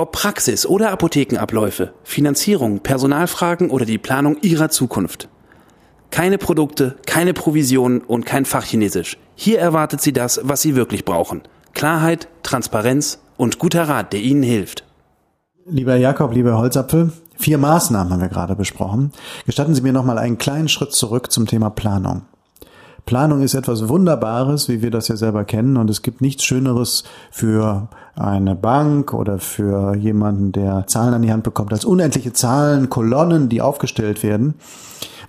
Ob Praxis oder Apothekenabläufe, Finanzierung, Personalfragen oder die Planung Ihrer Zukunft. Keine Produkte, keine Provisionen und kein Fachchinesisch. Hier erwartet Sie das, was Sie wirklich brauchen. Klarheit, Transparenz und guter Rat, der Ihnen hilft. Lieber Jakob, lieber Holzapfel, vier Maßnahmen haben wir gerade besprochen. Gestatten Sie mir noch mal einen kleinen Schritt zurück zum Thema Planung. Planung ist etwas Wunderbares, wie wir das ja selber kennen, und es gibt nichts Schöneres für eine Bank oder für jemanden, der Zahlen an die Hand bekommt, als unendliche Zahlen, Kolonnen, die aufgestellt werden.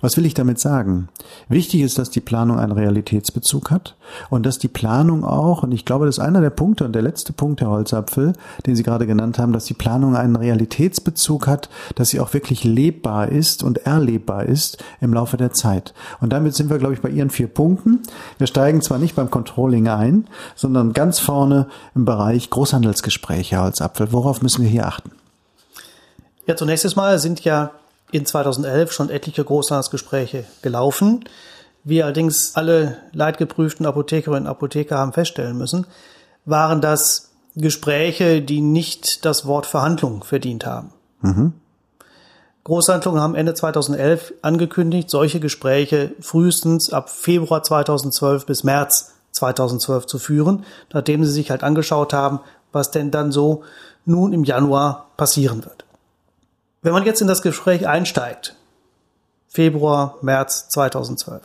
Was will ich damit sagen? Wichtig ist, dass die Planung einen Realitätsbezug hat und dass die Planung auch, und ich glaube, das ist einer der Punkte und der letzte Punkt, Herr Holzapfel, den Sie gerade genannt haben, dass die Planung einen Realitätsbezug hat, dass sie auch wirklich lebbar ist und erlebbar ist im Laufe der Zeit. Und damit sind wir, glaube ich, bei Ihren vier Punkten. Wir steigen zwar nicht beim Controlling ein, sondern ganz vorne im Bereich Großhandelsgespräche, Herr Holzapfel. Worauf müssen wir hier achten? Ja, zunächst einmal sind ja in 2011 schon etliche Großhandelsgespräche gelaufen. Wir allerdings alle leidgeprüften Apothekerinnen und Apotheker haben feststellen müssen, waren das Gespräche, die nicht das Wort Verhandlung verdient haben. Mhm. Großhandlungen haben Ende 2011 angekündigt, solche Gespräche frühestens ab Februar 2012 bis März 2012 zu führen, nachdem sie sich halt angeschaut haben, was denn dann so nun im Januar passieren wird. Wenn man jetzt in das Gespräch einsteigt, Februar, März 2012,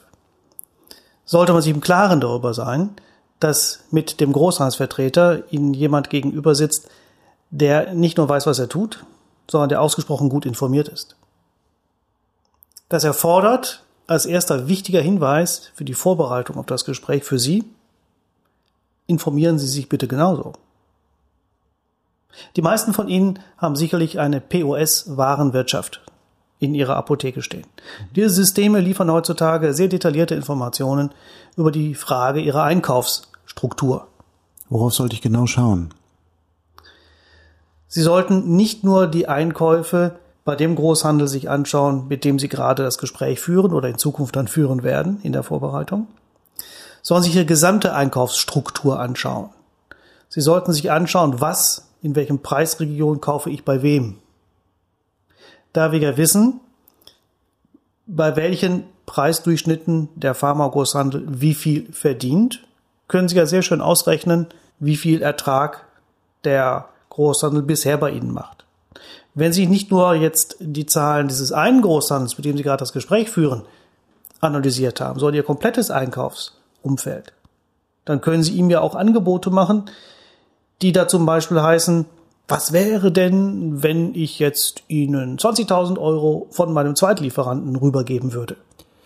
sollte man sich im Klaren darüber sein, dass mit dem Großhandelsvertreter Ihnen jemand gegenüber sitzt, der nicht nur weiß, was er tut, sondern der ausgesprochen gut informiert ist. Das erfordert als erster wichtiger Hinweis für die Vorbereitung auf das Gespräch für Sie, informieren Sie sich bitte genauso. Die meisten von Ihnen haben sicherlich eine POS-Warenwirtschaft in ihrer Apotheke stehen. Diese Systeme liefern heutzutage sehr detaillierte Informationen über die Frage ihrer Einkaufsstruktur. Worauf sollte ich genau schauen? Sie sollten nicht nur die Einkäufe bei dem Großhandel sich anschauen, mit dem Sie gerade das Gespräch führen oder in Zukunft dann führen werden in der Vorbereitung, sondern sich Ihre gesamte Einkaufsstruktur anschauen. Sie sollten sich anschauen, was in welchem Preisregion kaufe ich bei wem. Da wir ja wissen, bei welchen Preisdurchschnitten der Pharmagroßhandel wie viel verdient, können Sie ja sehr schön ausrechnen, wie viel Ertrag der Großhandel bisher bei Ihnen macht. Wenn Sie nicht nur jetzt die Zahlen dieses einen Großhandels, mit dem Sie gerade das Gespräch führen, analysiert haben, sondern Ihr komplettes Einkaufsumfeld, dann können Sie ihm ja auch Angebote machen, die da zum Beispiel heißen, was wäre denn, wenn ich jetzt Ihnen 20.000 Euro von meinem Zweitlieferanten rübergeben würde?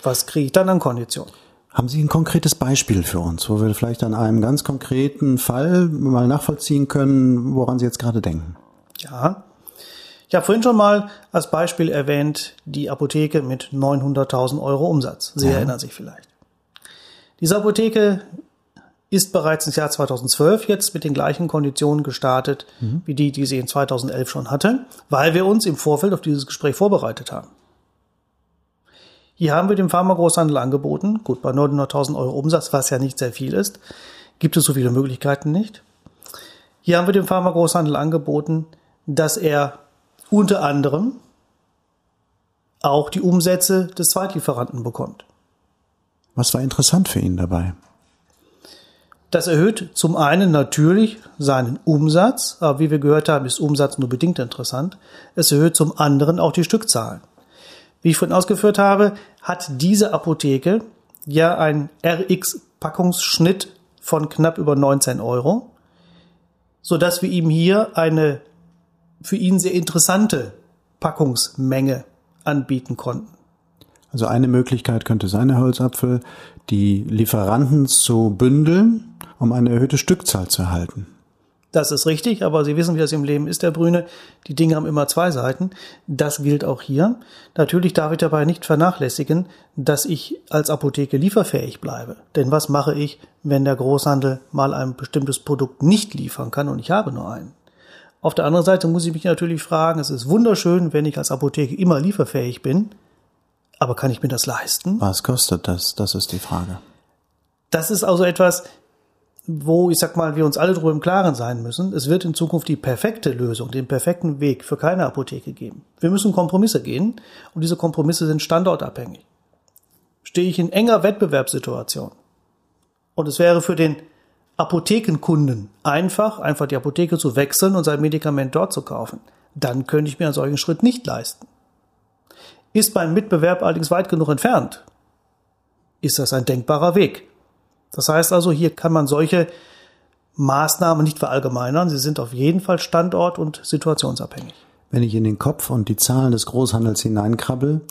Was kriege ich dann an Kondition? Haben Sie ein konkretes Beispiel für uns, wo wir vielleicht an einem ganz konkreten Fall mal nachvollziehen können, woran Sie jetzt gerade denken? Ja. Ich habe vorhin schon mal als Beispiel erwähnt die Apotheke mit 900.000 Euro Umsatz. Sie ja. erinnern sich vielleicht. Diese Apotheke ist bereits ins Jahr 2012 jetzt mit den gleichen Konditionen gestartet, mhm. wie die, die sie in 2011 schon hatte, weil wir uns im Vorfeld auf dieses Gespräch vorbereitet haben. Hier haben wir dem Pharmagroßhandel angeboten, gut, bei 900.000 Euro Umsatz, was ja nicht sehr viel ist, gibt es so viele Möglichkeiten nicht. Hier haben wir dem Pharmagroßhandel angeboten, dass er unter anderem auch die Umsätze des Zweitlieferanten bekommt. Was war interessant für ihn dabei? Das erhöht zum einen natürlich seinen Umsatz, aber wie wir gehört haben, ist Umsatz nur bedingt interessant. Es erhöht zum anderen auch die Stückzahlen. Wie ich vorhin ausgeführt habe, hat diese Apotheke ja einen RX-Packungsschnitt von knapp über 19 Euro, so dass wir ihm hier eine für ihn sehr interessante Packungsmenge anbieten konnten. Also eine Möglichkeit könnte sein, Herr Holzapfel, die Lieferanten zu bündeln, um eine erhöhte Stückzahl zu erhalten. Das ist richtig, aber Sie wissen, wie das im Leben ist, Herr Brüne. Die Dinge haben immer zwei Seiten. Das gilt auch hier. Natürlich darf ich dabei nicht vernachlässigen, dass ich als Apotheke lieferfähig bleibe. Denn was mache ich, wenn der Großhandel mal ein bestimmtes Produkt nicht liefern kann und ich habe nur einen? Auf der anderen Seite muss ich mich natürlich fragen, es ist wunderschön, wenn ich als Apotheke immer lieferfähig bin, aber kann ich mir das leisten? Was kostet das? Das ist die Frage. Das ist also etwas, wo ich sag mal, wir uns alle darüber im Klaren sein müssen. Es wird in Zukunft die perfekte Lösung, den perfekten Weg für keine Apotheke geben. Wir müssen Kompromisse gehen und diese Kompromisse sind standortabhängig. Stehe ich in enger Wettbewerbssituation und es wäre für den Apothekenkunden einfach, einfach die Apotheke zu wechseln und sein Medikament dort zu kaufen, dann könnte ich mir einen solchen Schritt nicht leisten. Ist mein Mitbewerb allerdings weit genug entfernt, ist das ein denkbarer Weg. Das heißt also, hier kann man solche Maßnahmen nicht verallgemeinern. Sie sind auf jeden Fall standort- und situationsabhängig. Wenn ich in den Kopf und die Zahlen des Großhandels hineinkrabbel,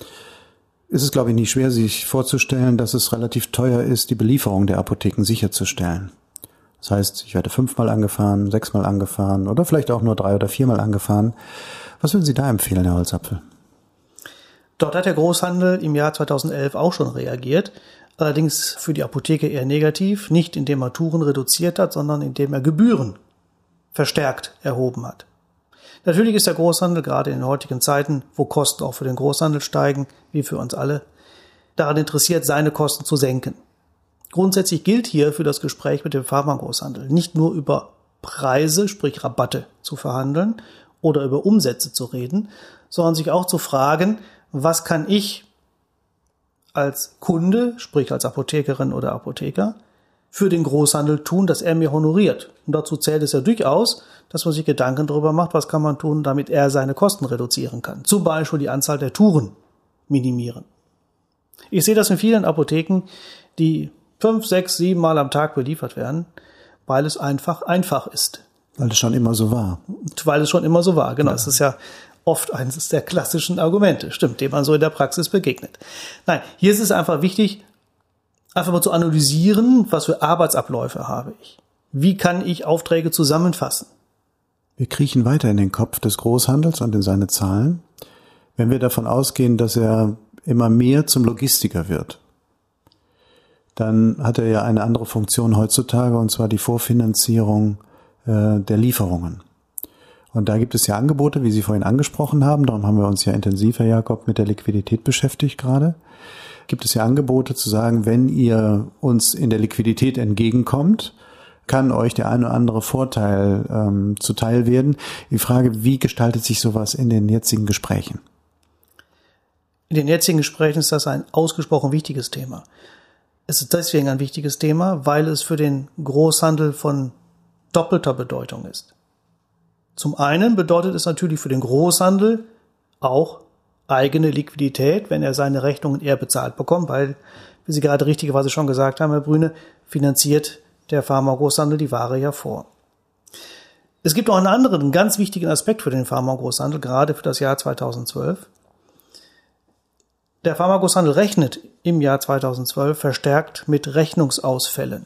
ist es, glaube ich, nicht schwer, sich vorzustellen, dass es relativ teuer ist, die Belieferung der Apotheken sicherzustellen. Das heißt, ich werde fünfmal angefahren, sechsmal angefahren oder vielleicht auch nur drei oder viermal angefahren. Was würden Sie da empfehlen, Herr Holzapfel? Dort hat der Großhandel im Jahr 2011 auch schon reagiert allerdings für die Apotheke eher negativ, nicht indem er Touren reduziert hat, sondern indem er Gebühren verstärkt erhoben hat. Natürlich ist der Großhandel gerade in den heutigen Zeiten, wo Kosten auch für den Großhandel steigen, wie für uns alle, daran interessiert, seine Kosten zu senken. Grundsätzlich gilt hier für das Gespräch mit dem Pharmagroßhandel nicht nur über Preise, sprich Rabatte zu verhandeln oder über Umsätze zu reden, sondern sich auch zu fragen, was kann ich als Kunde, sprich als Apothekerin oder Apotheker, für den Großhandel tun, dass er mir honoriert. Und dazu zählt es ja durchaus, dass man sich Gedanken darüber macht, was kann man tun, damit er seine Kosten reduzieren kann. Zum Beispiel die Anzahl der Touren minimieren. Ich sehe das in vielen Apotheken, die fünf, sechs, sieben Mal am Tag beliefert werden, weil es einfach einfach ist. Weil es schon immer so war. Weil es schon immer so war, genau. Es ist ja oft eines der klassischen Argumente, stimmt, dem man so in der Praxis begegnet. Nein, hier ist es einfach wichtig, einfach mal zu analysieren, was für Arbeitsabläufe habe ich. Wie kann ich Aufträge zusammenfassen? Wir kriechen weiter in den Kopf des Großhandels und in seine Zahlen, wenn wir davon ausgehen, dass er immer mehr zum Logistiker wird. Dann hat er ja eine andere Funktion heutzutage, und zwar die Vorfinanzierung äh, der Lieferungen. Und da gibt es ja Angebote, wie Sie vorhin angesprochen haben. Darum haben wir uns ja intensiv, Herr Jakob, mit der Liquidität beschäftigt gerade. Gibt es ja Angebote zu sagen, wenn ihr uns in der Liquidität entgegenkommt, kann euch der eine oder andere Vorteil ähm, zuteil werden. Die Frage, wie gestaltet sich sowas in den jetzigen Gesprächen? In den jetzigen Gesprächen ist das ein ausgesprochen wichtiges Thema. Es ist deswegen ein wichtiges Thema, weil es für den Großhandel von doppelter Bedeutung ist. Zum einen bedeutet es natürlich für den Großhandel auch eigene Liquidität, wenn er seine Rechnungen eher bezahlt bekommt, weil, wie Sie gerade richtigerweise schon gesagt haben, Herr Brüne, finanziert der Pharma-Großhandel die Ware ja vor. Es gibt auch einen anderen, einen ganz wichtigen Aspekt für den Pharma-Großhandel, gerade für das Jahr 2012. Der Pharma-Großhandel rechnet im Jahr 2012 verstärkt mit Rechnungsausfällen.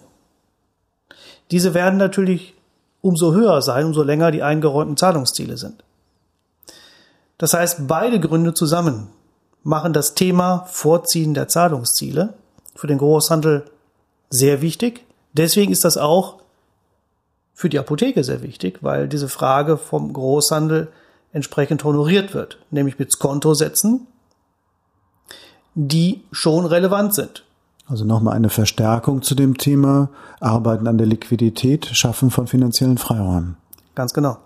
Diese werden natürlich umso höher sein, umso länger die eingeräumten Zahlungsziele sind. Das heißt, beide Gründe zusammen machen das Thema Vorziehen der Zahlungsziele für den Großhandel sehr wichtig. Deswegen ist das auch für die Apotheke sehr wichtig, weil diese Frage vom Großhandel entsprechend honoriert wird, nämlich mit Kontosätzen, die schon relevant sind. Also nochmal eine Verstärkung zu dem Thema Arbeiten an der Liquidität, Schaffen von finanziellen Freiräumen. Ganz genau.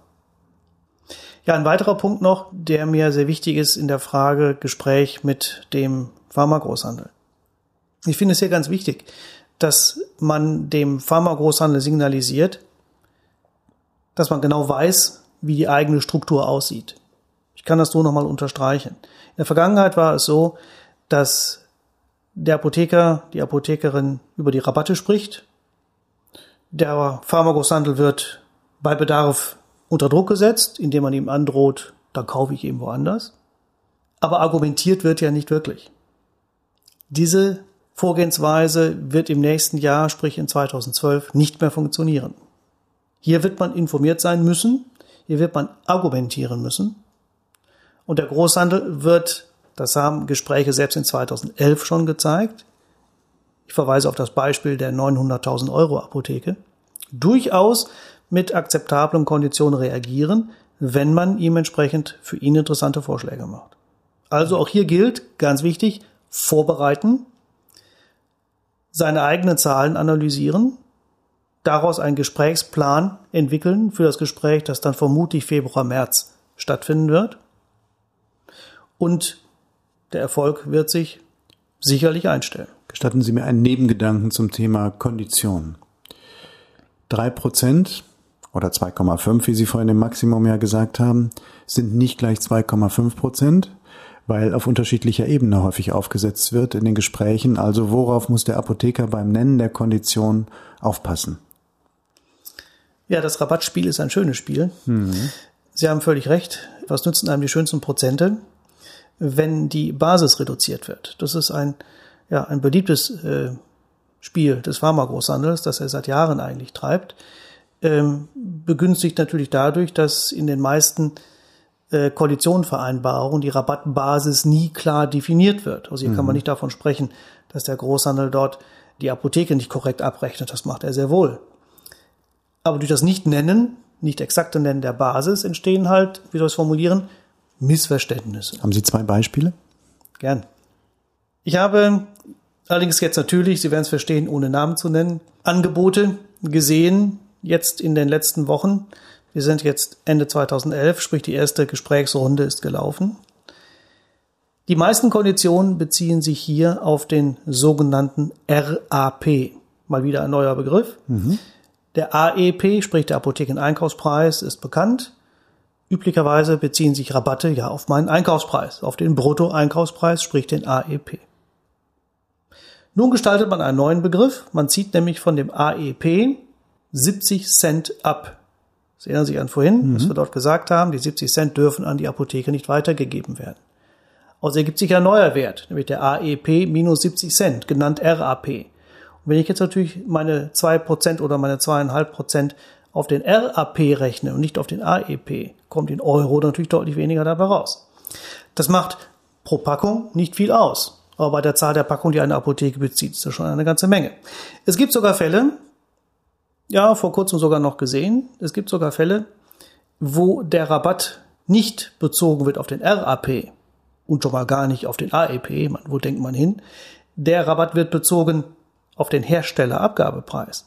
Ja, ein weiterer Punkt noch, der mir sehr wichtig ist in der Frage Gespräch mit dem Pharmagroßhandel. Ich finde es hier ganz wichtig, dass man dem Pharmagroßhandel signalisiert, dass man genau weiß, wie die eigene Struktur aussieht. Ich kann das so nochmal unterstreichen. In der Vergangenheit war es so, dass der Apotheker, die Apothekerin über die Rabatte spricht. Der Pharmagroßhandel wird bei Bedarf unter Druck gesetzt, indem man ihm androht, da kaufe ich eben woanders. Aber argumentiert wird ja nicht wirklich. Diese Vorgehensweise wird im nächsten Jahr, sprich in 2012, nicht mehr funktionieren. Hier wird man informiert sein müssen, hier wird man argumentieren müssen. Und der Großhandel wird, das haben Gespräche selbst in 2011 schon gezeigt, ich verweise auf das Beispiel der 900.000 Euro Apotheke, durchaus mit akzeptablen Konditionen reagieren, wenn man ihm entsprechend für ihn interessante Vorschläge macht. Also auch hier gilt, ganz wichtig, vorbereiten, seine eigenen Zahlen analysieren, daraus einen Gesprächsplan entwickeln für das Gespräch, das dann vermutlich Februar, März stattfinden wird. Und der Erfolg wird sich sicherlich einstellen. Gestatten Sie mir einen Nebengedanken zum Thema Konditionen. Drei Prozent oder 2,5, wie Sie vorhin im Maximum ja gesagt haben, sind nicht gleich 2,5 Prozent, weil auf unterschiedlicher Ebene häufig aufgesetzt wird in den Gesprächen. Also worauf muss der Apotheker beim Nennen der Kondition aufpassen? Ja, das Rabattspiel ist ein schönes Spiel. Mhm. Sie haben völlig recht. Was nützen einem die schönsten Prozente, wenn die Basis reduziert wird? Das ist ein, ja, ein beliebtes äh, Spiel des Pharmagroßhandels, das er seit Jahren eigentlich treibt. Ähm, begünstigt natürlich dadurch, dass in den meisten äh, Koalitionvereinbarungen die Rabattbasis nie klar definiert wird. Also hier mhm. kann man mhm. nicht davon sprechen, dass der Großhandel dort die Apotheke nicht korrekt abrechnet. Das macht er sehr wohl. Aber durch das Nicht-Nennen, nicht exakte Nennen der Basis entstehen halt, wie soll ich es formulieren, Missverständnisse. Haben Sie zwei Beispiele? Gern. Ich habe allerdings jetzt natürlich, Sie werden es verstehen, ohne Namen zu nennen, Angebote gesehen, jetzt in den letzten Wochen. Wir sind jetzt Ende 2011, sprich die erste Gesprächsrunde ist gelaufen. Die meisten Konditionen beziehen sich hier auf den sogenannten RAP. Mal wieder ein neuer Begriff. Mhm. Der AEP, sprich der Apothekeneinkaufspreis, ist bekannt. Üblicherweise beziehen sich Rabatte ja auf meinen Einkaufspreis, auf den Bruttoeinkaufspreis, sprich den AEP. Nun gestaltet man einen neuen Begriff. Man zieht nämlich von dem AEP 70 Cent ab. Sie erinnern sich an vorhin, mhm. was wir dort gesagt haben. Die 70 Cent dürfen an die Apotheke nicht weitergegeben werden. Also ergibt sich ein neuer Wert, nämlich der AEP minus 70 Cent, genannt RAP. Wenn ich jetzt natürlich meine zwei Prozent oder meine zweieinhalb Prozent auf den RAP rechne und nicht auf den AEP, kommt in Euro natürlich deutlich weniger dabei raus. Das macht pro Packung nicht viel aus. Aber bei der Zahl der Packungen, die eine Apotheke bezieht, ist das schon eine ganze Menge. Es gibt sogar Fälle, ja, vor kurzem sogar noch gesehen, es gibt sogar Fälle, wo der Rabatt nicht bezogen wird auf den RAP und schon mal gar nicht auf den AEP, wo denkt man hin? Der Rabatt wird bezogen auf den Herstellerabgabepreis.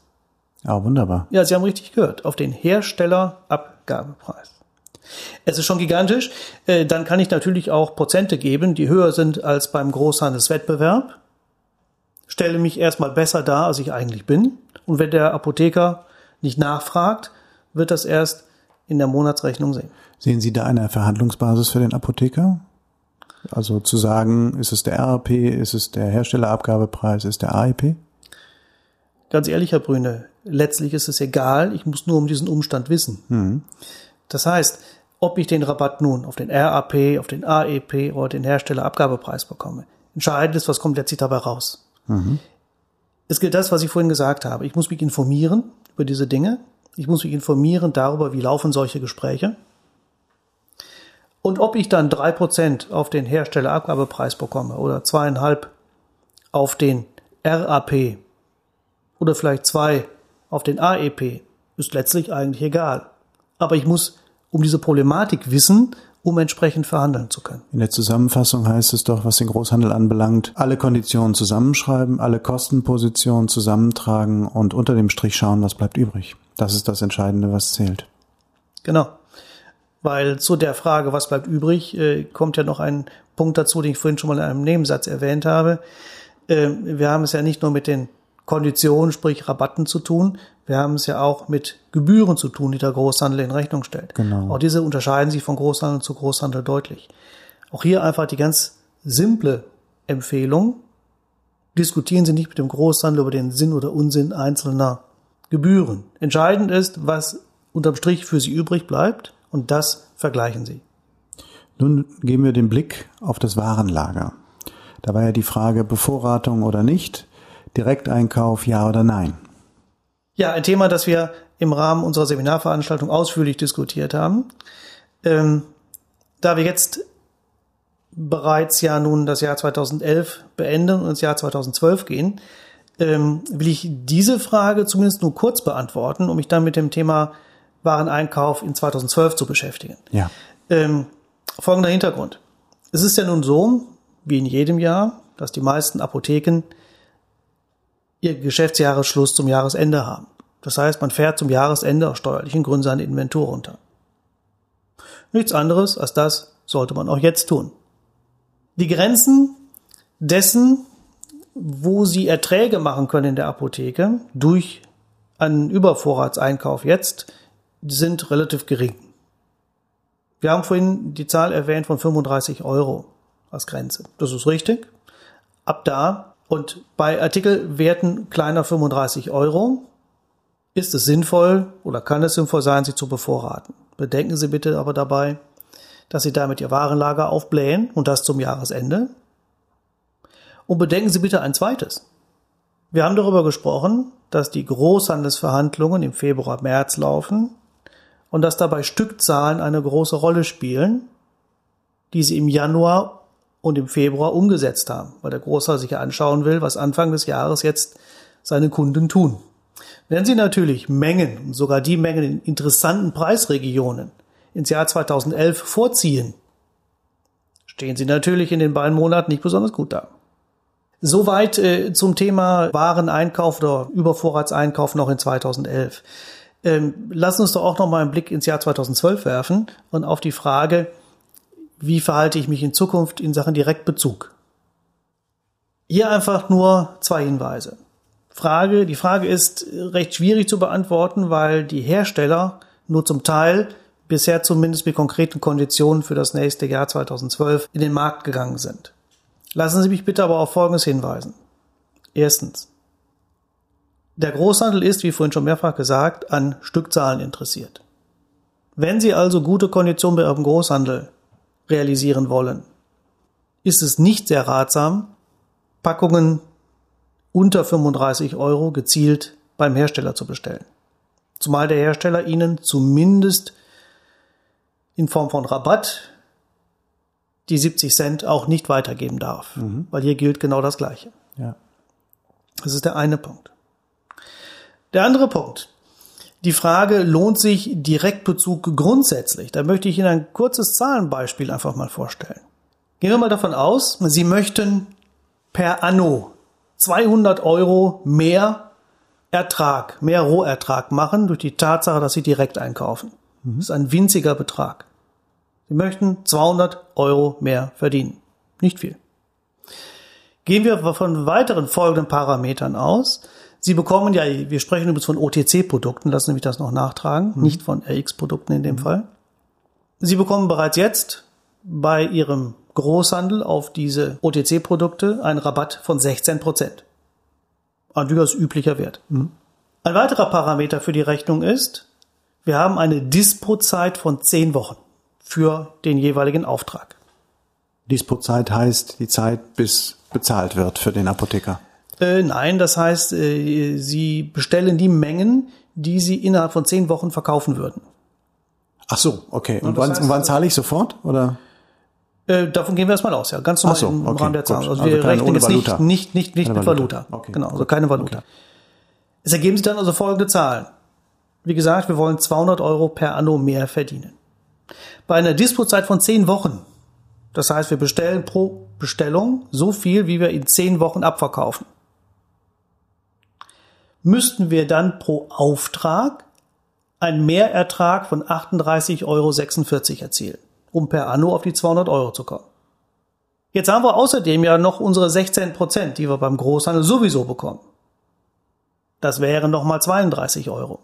Ja, wunderbar. Ja, Sie haben richtig gehört, auf den Herstellerabgabepreis. Es ist schon gigantisch. Äh, dann kann ich natürlich auch Prozente geben, die höher sind als beim Großhandelswettbewerb. Stelle mich erstmal besser dar, als ich eigentlich bin. Und wenn der Apotheker nicht nachfragt, wird das erst in der Monatsrechnung sehen. Sehen Sie da eine Verhandlungsbasis für den Apotheker? Also zu sagen, ist es der RAP, ist es der Herstellerabgabepreis, ist der AIP? Ganz ehrlich, Herr Brüne, letztlich ist es egal, ich muss nur um diesen Umstand wissen. Mhm. Das heißt, ob ich den Rabatt nun auf den RAP, auf den AEP oder den Herstellerabgabepreis bekomme. Entscheidend ist, was kommt letztlich dabei raus. Mhm. Es gilt das, was ich vorhin gesagt habe. Ich muss mich informieren über diese Dinge. Ich muss mich informieren darüber, wie laufen solche Gespräche. Und ob ich dann drei Prozent auf den Herstellerabgabepreis bekomme oder zweieinhalb auf den RAP, oder vielleicht zwei auf den AEP, ist letztlich eigentlich egal. Aber ich muss um diese Problematik wissen, um entsprechend verhandeln zu können. In der Zusammenfassung heißt es doch, was den Großhandel anbelangt, alle Konditionen zusammenschreiben, alle Kostenpositionen zusammentragen und unter dem Strich schauen, was bleibt übrig. Das ist das Entscheidende, was zählt. Genau. Weil zu der Frage, was bleibt übrig, äh, kommt ja noch ein Punkt dazu, den ich vorhin schon mal in einem Nebensatz erwähnt habe. Äh, wir haben es ja nicht nur mit den Konditionen, sprich Rabatten zu tun. Wir haben es ja auch mit Gebühren zu tun, die der Großhandel in Rechnung stellt. Genau. Auch diese unterscheiden sich von Großhandel zu Großhandel deutlich. Auch hier einfach die ganz simple Empfehlung. Diskutieren Sie nicht mit dem Großhandel über den Sinn oder Unsinn einzelner Gebühren. Entscheidend ist, was unterm Strich für Sie übrig bleibt und das vergleichen Sie. Nun geben wir den Blick auf das Warenlager. Da war ja die Frage Bevorratung oder nicht. Direkteinkauf, ja oder nein? Ja, ein Thema, das wir im Rahmen unserer Seminarveranstaltung ausführlich diskutiert haben. Ähm, da wir jetzt bereits ja nun das Jahr 2011 beenden und ins Jahr 2012 gehen, ähm, will ich diese Frage zumindest nur kurz beantworten, um mich dann mit dem Thema Wareneinkauf in 2012 zu beschäftigen. Ja. Ähm, folgender Hintergrund. Es ist ja nun so, wie in jedem Jahr, dass die meisten Apotheken ihr Geschäftsjahresschluss zum Jahresende haben. Das heißt, man fährt zum Jahresende aus steuerlichen Gründen seine Inventur runter. Nichts anderes als das sollte man auch jetzt tun. Die Grenzen dessen, wo Sie Erträge machen können in der Apotheke durch einen Übervorratseinkauf jetzt, sind relativ gering. Wir haben vorhin die Zahl erwähnt von 35 Euro als Grenze. Das ist richtig. Ab da und bei Artikelwerten kleiner 35 Euro ist es sinnvoll oder kann es sinnvoll sein, sie zu bevorraten. Bedenken Sie bitte aber dabei, dass Sie damit Ihr Warenlager aufblähen und das zum Jahresende. Und bedenken Sie bitte ein zweites. Wir haben darüber gesprochen, dass die Großhandelsverhandlungen im Februar, März laufen und dass dabei Stückzahlen eine große Rolle spielen, die Sie im Januar und im Februar umgesetzt haben, weil der Großhandel sich anschauen will, was Anfang des Jahres jetzt seine Kunden tun. Wenn Sie natürlich Mengen, sogar die Mengen in interessanten Preisregionen ins Jahr 2011 vorziehen, stehen Sie natürlich in den beiden Monaten nicht besonders gut da. Soweit äh, zum Thema Wareneinkauf oder Übervorratseinkauf noch in 2011. Ähm, lassen uns doch auch noch mal einen Blick ins Jahr 2012 werfen und auf die Frage, wie verhalte ich mich in Zukunft in Sachen Direktbezug? Hier einfach nur zwei Hinweise. Frage, die Frage ist recht schwierig zu beantworten, weil die Hersteller nur zum Teil bisher zumindest mit konkreten Konditionen für das nächste Jahr 2012 in den Markt gegangen sind. Lassen Sie mich bitte aber auf Folgendes hinweisen. Erstens. Der Großhandel ist, wie vorhin schon mehrfach gesagt, an Stückzahlen interessiert. Wenn Sie also gute Konditionen bei Ihrem Großhandel realisieren wollen, ist es nicht sehr ratsam, Packungen unter 35 Euro gezielt beim Hersteller zu bestellen. Zumal der Hersteller Ihnen zumindest in Form von Rabatt die 70 Cent auch nicht weitergeben darf, mhm. weil hier gilt genau das Gleiche. Ja. Das ist der eine Punkt. Der andere Punkt. Die Frage, lohnt sich Direktbezug grundsätzlich? Da möchte ich Ihnen ein kurzes Zahlenbeispiel einfach mal vorstellen. Gehen wir mal davon aus, Sie möchten per Anno 200 Euro mehr Ertrag, mehr Rohertrag machen durch die Tatsache, dass Sie direkt einkaufen. Das ist ein winziger Betrag. Sie möchten 200 Euro mehr verdienen. Nicht viel. Gehen wir von weiteren folgenden Parametern aus. Sie bekommen ja, wir sprechen übrigens von OTC-Produkten, lassen Sie mich das noch nachtragen, mhm. nicht von RX-Produkten in dem mhm. Fall. Sie bekommen bereits jetzt bei Ihrem Großhandel auf diese OTC-Produkte einen Rabatt von 16 Prozent. Ein durchaus üblicher Wert. Mhm. Ein weiterer Parameter für die Rechnung ist, wir haben eine Dispo-Zeit von 10 Wochen für den jeweiligen Auftrag. Dispo-Zeit heißt die Zeit, bis bezahlt wird für den Apotheker. Äh, nein, das heißt, äh, Sie bestellen die Mengen, die Sie innerhalb von zehn Wochen verkaufen würden. Ach so, okay. Und, und wann, heißt, wann zahle ich sofort? Oder? Äh, davon gehen wir erstmal aus, ja. Ganz normal so, im okay, Rahmen der Zahlung. Also, also wir rechnen jetzt Valuta. nicht, nicht, nicht, nicht mit Valuta. Valuta. Okay, genau, also keine Valuta. Okay. Es ergeben sich dann also folgende Zahlen. Wie gesagt, wir wollen 200 Euro per Anno mehr verdienen. Bei einer Dispozeit von 10 Wochen, das heißt, wir bestellen pro Bestellung so viel, wie wir in 10 Wochen abverkaufen, müssten wir dann pro Auftrag einen Mehrertrag von 38,46 Euro erzielen, um per Anno auf die 200 Euro zu kommen. Jetzt haben wir außerdem ja noch unsere 16 Prozent, die wir beim Großhandel sowieso bekommen. Das wären nochmal 32 Euro.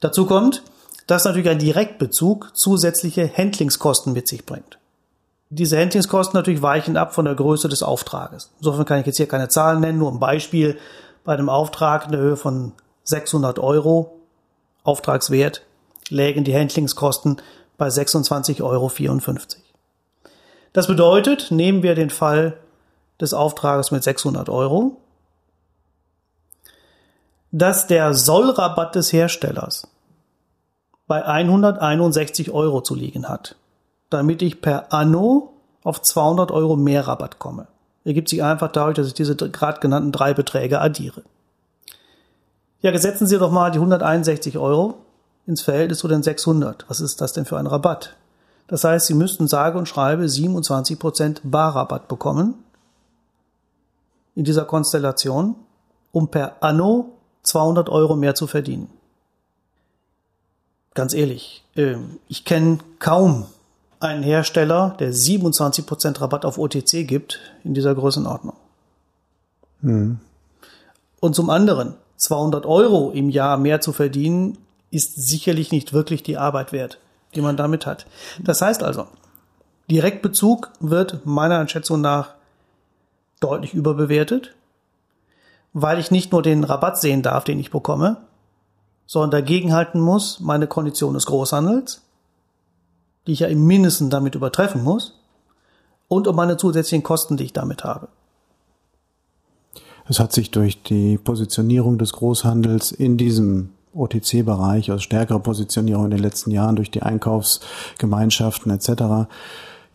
Dazu kommt, dass natürlich ein Direktbezug zusätzliche Handlingskosten mit sich bringt. Diese Handlingskosten natürlich weichen ab von der Größe des Auftrages. Insofern kann ich jetzt hier keine Zahlen nennen, nur ein Beispiel. Bei einem Auftrag in der Höhe von 600 Euro Auftragswert lägen die Handlingskosten bei 26,54 Euro. Das bedeutet, nehmen wir den Fall des Auftrages mit 600 Euro, dass der Sollrabatt des Herstellers bei 161 Euro zu liegen hat, damit ich per Anno auf 200 Euro mehr Rabatt komme. Ergibt sich einfach dadurch, dass ich diese gerade genannten drei Beträge addiere. Ja, gesetzen Sie doch mal die 161 Euro ins Verhältnis zu den 600. Was ist das denn für ein Rabatt? Das heißt, Sie müssten sage und schreibe 27% Barrabatt bekommen in dieser Konstellation, um per Anno 200 Euro mehr zu verdienen. Ganz ehrlich, ähm, ich kenne kaum einen Hersteller, der 27% Rabatt auf OTC gibt in dieser Größenordnung. Hm. Und zum anderen, 200 Euro im Jahr mehr zu verdienen, ist sicherlich nicht wirklich die Arbeit wert, die man damit hat. Das heißt also, Direktbezug wird meiner Einschätzung nach deutlich überbewertet, weil ich nicht nur den Rabatt sehen darf, den ich bekomme, sondern dagegenhalten muss, meine Kondition des Großhandels, die ich ja im Mindesten damit übertreffen muss, und um meine zusätzlichen Kosten, die ich damit habe. Es hat sich durch die Positionierung des Großhandels in diesem OTC-Bereich, also stärkere Positionierung in den letzten Jahren durch die Einkaufsgemeinschaften etc.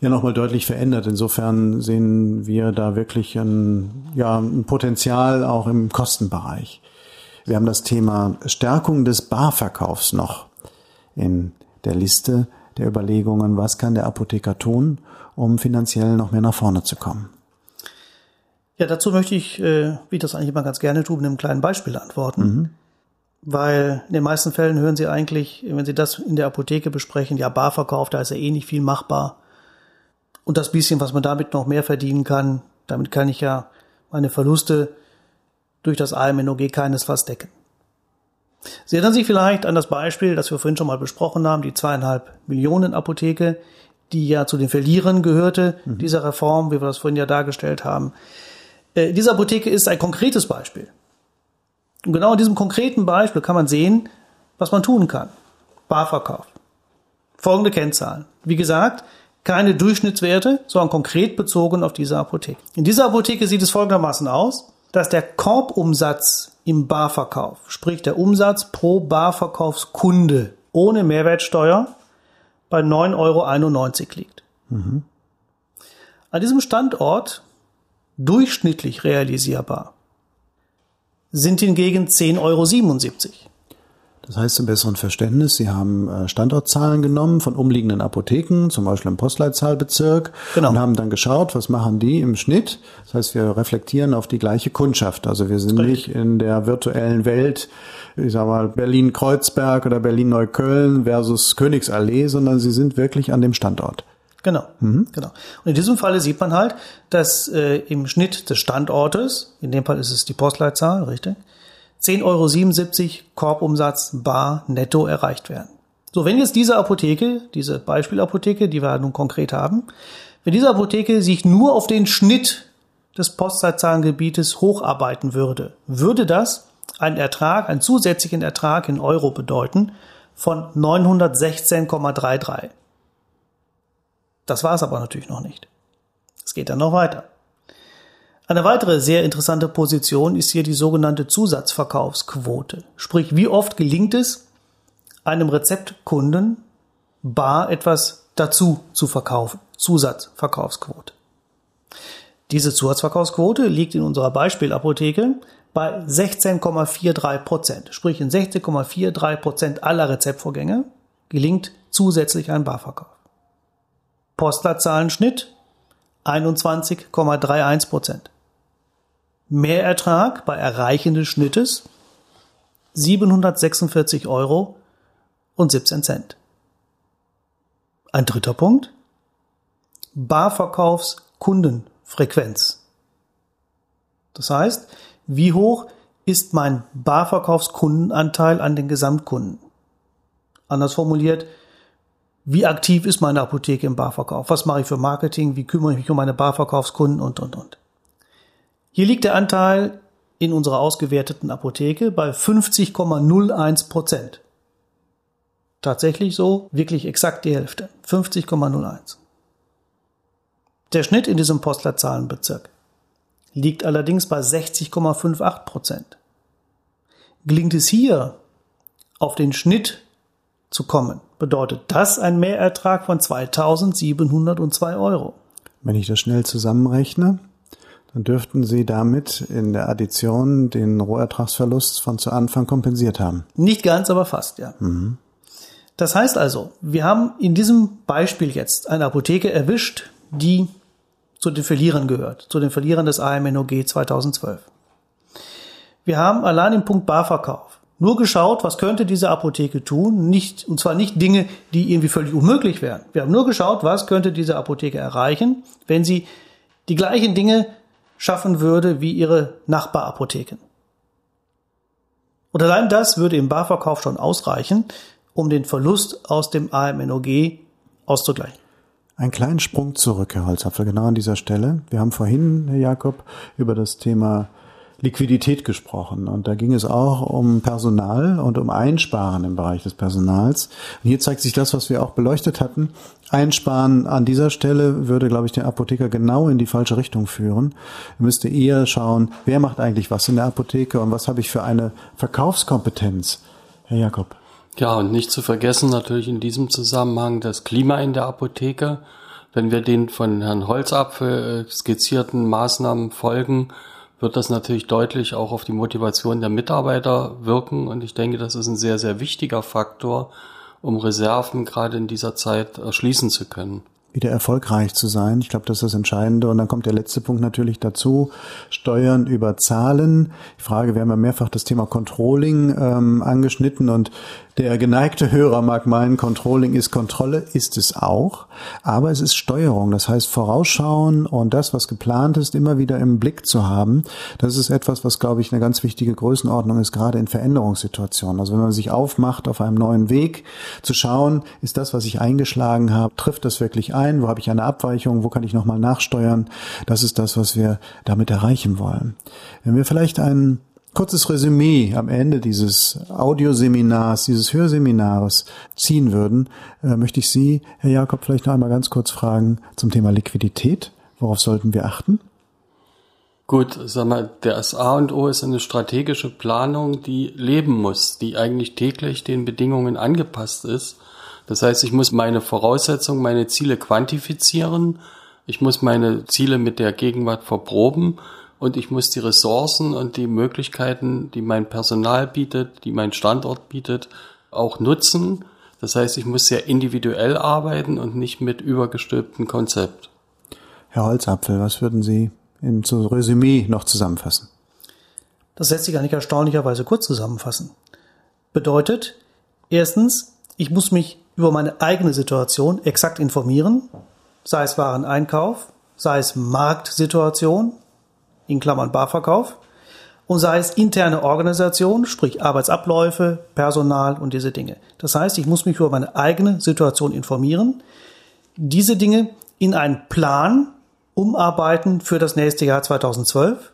ja nochmal deutlich verändert. Insofern sehen wir da wirklich ein, ja, ein Potenzial auch im Kostenbereich. Wir haben das Thema Stärkung des Barverkaufs noch in der Liste der Überlegungen, was kann der Apotheker tun, um finanziell noch mehr nach vorne zu kommen. Ja, dazu möchte ich, äh, wie ich das eigentlich immer ganz gerne tue, mit einem kleinen Beispiel antworten. Mhm. Weil in den meisten Fällen hören Sie eigentlich, wenn Sie das in der Apotheke besprechen, ja, Barverkauf, da ist ja eh nicht viel machbar. Und das bisschen, was man damit noch mehr verdienen kann, damit kann ich ja meine Verluste durch das AMNOG keinesfalls decken. Sie erinnern sich vielleicht an das Beispiel, das wir vorhin schon mal besprochen haben, die zweieinhalb Millionen Apotheke, die ja zu den Verlierern gehörte, mhm. dieser Reform, wie wir das vorhin ja dargestellt haben. Äh, diese Apotheke ist ein konkretes Beispiel. Und genau in diesem konkreten Beispiel kann man sehen, was man tun kann. Barverkauf. Folgende Kennzahlen. Wie gesagt, keine Durchschnittswerte, sondern konkret bezogen auf diese Apotheke. In dieser Apotheke sieht es folgendermaßen aus dass der Korbumsatz im Barverkauf, sprich der Umsatz pro Barverkaufskunde ohne Mehrwertsteuer bei 9,91 Euro liegt. Mhm. An diesem Standort durchschnittlich realisierbar sind hingegen 10,77 Euro. Das heißt zum besseren Verständnis, Sie haben äh, Standortzahlen genommen von umliegenden Apotheken, zum Beispiel im Postleitzahlbezirk, genau. und haben dann geschaut, was machen die im Schnitt. Das heißt, wir reflektieren auf die gleiche Kundschaft. Also wir sind Richtig. nicht in der virtuellen Welt, ich sag mal, Berlin-Kreuzberg oder Berlin-Neukölln versus Königsallee, sondern sie sind wirklich an dem Standort. Genau, mhm. genau. Und in diesem Falle sieht man halt, dass äh, im Schnitt des Standortes, in dem Fall ist es die Postleitzahl, richtig, 10,77 Euro Korbumsatz bar netto erreicht werden. So, wenn jetzt diese Apotheke, diese Beispielapotheke, die wir nun konkret haben, wenn diese Apotheke sich nur auf den Schnitt des Postleitzahlengebietes hocharbeiten würde, würde das einen Ertrag, einen zusätzlichen Ertrag in Euro bedeuten von 916,33. Das war es aber natürlich noch nicht. Es geht dann noch weiter. Eine weitere sehr interessante Position ist hier die sogenannte Zusatzverkaufsquote. Sprich, wie oft gelingt es, einem Rezeptkunden bar etwas dazu zu verkaufen. Zusatzverkaufsquote. Diese Zusatzverkaufsquote liegt in unserer Beispielapotheke bei 16,43 Prozent. Sprich, in 16,43 Prozent aller Rezeptvorgänge gelingt zusätzlich ein Barverkauf. Postleitzahlenschnitt 21,31 Prozent. Mehrertrag bei Erreichen des Schnittes 746 Euro und 17 Cent. Ein dritter Punkt. Barverkaufskundenfrequenz. Das heißt, wie hoch ist mein Barverkaufskundenanteil an den Gesamtkunden? Anders formuliert, wie aktiv ist meine Apotheke im Barverkauf? Was mache ich für Marketing? Wie kümmere ich mich um meine Barverkaufskunden und, und, und. Hier liegt der Anteil in unserer ausgewerteten Apotheke bei 50,01 Prozent. Tatsächlich so, wirklich exakt die Hälfte. 50,01. Der Schnitt in diesem Postleitzahlenbezirk liegt allerdings bei 60,58 Prozent. Gelingt es hier, auf den Schnitt zu kommen, bedeutet das ein Mehrertrag von 2702 Euro. Wenn ich das schnell zusammenrechne, dann dürften Sie damit in der Addition den Rohertragsverlust von zu Anfang kompensiert haben. Nicht ganz, aber fast, ja. Mhm. Das heißt also, wir haben in diesem Beispiel jetzt eine Apotheke erwischt, die zu den Verlierern gehört, zu den Verlierern des AMNOG 2012. Wir haben allein im Punkt Barverkauf nur geschaut, was könnte diese Apotheke tun, nicht, und zwar nicht Dinge, die irgendwie völlig unmöglich wären. Wir haben nur geschaut, was könnte diese Apotheke erreichen, wenn sie die gleichen Dinge schaffen würde wie ihre Nachbarapotheken. Und allein das würde im Barverkauf schon ausreichen, um den Verlust aus dem AMNOG auszugleichen. Ein kleinen Sprung zurück, Herr Holzapfel, genau an dieser Stelle. Wir haben vorhin, Herr Jakob, über das Thema Liquidität gesprochen. Und da ging es auch um Personal und um Einsparen im Bereich des Personals. Und hier zeigt sich das, was wir auch beleuchtet hatten. Einsparen an dieser Stelle würde, glaube ich, den Apotheker genau in die falsche Richtung führen. Er müsste eher schauen, wer macht eigentlich was in der Apotheke und was habe ich für eine Verkaufskompetenz. Herr Jakob. Ja, und nicht zu vergessen natürlich in diesem Zusammenhang das Klima in der Apotheke. Wenn wir den von Herrn Holzapfel skizzierten Maßnahmen folgen, wird das natürlich deutlich auch auf die Motivation der Mitarbeiter wirken. Und ich denke, das ist ein sehr, sehr wichtiger Faktor, um Reserven gerade in dieser Zeit erschließen zu können wieder erfolgreich zu sein. Ich glaube, das ist das Entscheidende. Und dann kommt der letzte Punkt natürlich dazu. Steuern über Zahlen. Die Frage, wir haben ja mehrfach das Thema Controlling ähm, angeschnitten und der geneigte Hörer mag meinen, Controlling ist Kontrolle, ist es auch, aber es ist Steuerung. Das heißt, vorausschauen und das, was geplant ist, immer wieder im Blick zu haben. Das ist etwas, was, glaube ich, eine ganz wichtige Größenordnung ist, gerade in Veränderungssituationen. Also wenn man sich aufmacht, auf einem neuen Weg zu schauen, ist das, was ich eingeschlagen habe, trifft das wirklich ein? Wo habe ich eine Abweichung? Wo kann ich nochmal nachsteuern? Das ist das, was wir damit erreichen wollen. Wenn wir vielleicht einen kurzes Resümee am Ende dieses Audioseminars, dieses Hörseminars ziehen würden, äh, möchte ich Sie, Herr Jakob, vielleicht noch einmal ganz kurz fragen zum Thema Liquidität. Worauf sollten wir achten? Gut, sag mal, der A und O ist eine strategische Planung, die leben muss, die eigentlich täglich den Bedingungen angepasst ist. Das heißt, ich muss meine Voraussetzungen, meine Ziele quantifizieren. Ich muss meine Ziele mit der Gegenwart verproben und ich muss die Ressourcen und die Möglichkeiten, die mein Personal bietet, die mein Standort bietet, auch nutzen. Das heißt, ich muss sehr individuell arbeiten und nicht mit übergestülptem Konzept. Herr Holzapfel, was würden Sie im Resümee noch zusammenfassen? Das lässt sich eigentlich erstaunlicherweise kurz zusammenfassen. Bedeutet, erstens, ich muss mich über meine eigene Situation exakt informieren, sei es Wareneinkauf, sei es Marktsituation, in Klammern Barverkauf, und sei es interne Organisation, sprich Arbeitsabläufe, Personal und diese Dinge. Das heißt, ich muss mich über meine eigene Situation informieren, diese Dinge in einen Plan umarbeiten für das nächste Jahr 2012,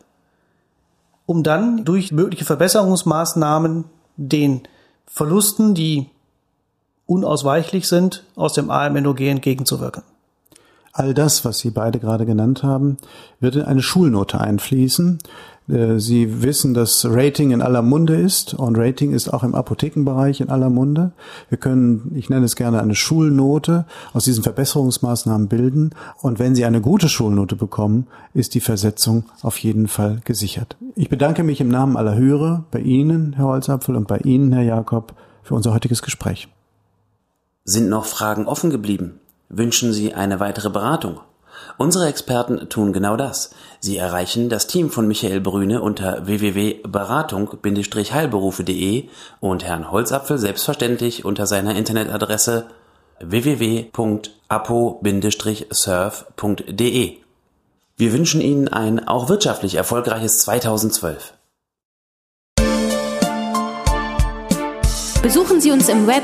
um dann durch mögliche Verbesserungsmaßnahmen den Verlusten, die unausweichlich sind, aus dem AMNOG entgegenzuwirken. All das, was Sie beide gerade genannt haben, wird in eine Schulnote einfließen. Äh, Sie wissen, dass Rating in aller Munde ist und Rating ist auch im Apothekenbereich in aller Munde. Wir können, ich nenne es gerne eine Schulnote, aus diesen Verbesserungsmaßnahmen bilden. Und wenn Sie eine gute Schulnote bekommen, ist die Versetzung auf jeden Fall gesichert. Ich bedanke mich im Namen aller Hörer bei Ihnen, Herr Holzapfel, und bei Ihnen, Herr Jakob, für unser heutiges Gespräch. Sind noch Fragen offen geblieben? Wünschen Sie eine weitere Beratung? Unsere Experten tun genau das. Sie erreichen das Team von Michael Brüne unter www.beratung-heilberufe.de und Herrn Holzapfel selbstverständlich unter seiner Internetadresse www.apo-surf.de. Wir wünschen Ihnen ein auch wirtschaftlich erfolgreiches 2012. Besuchen Sie uns im Web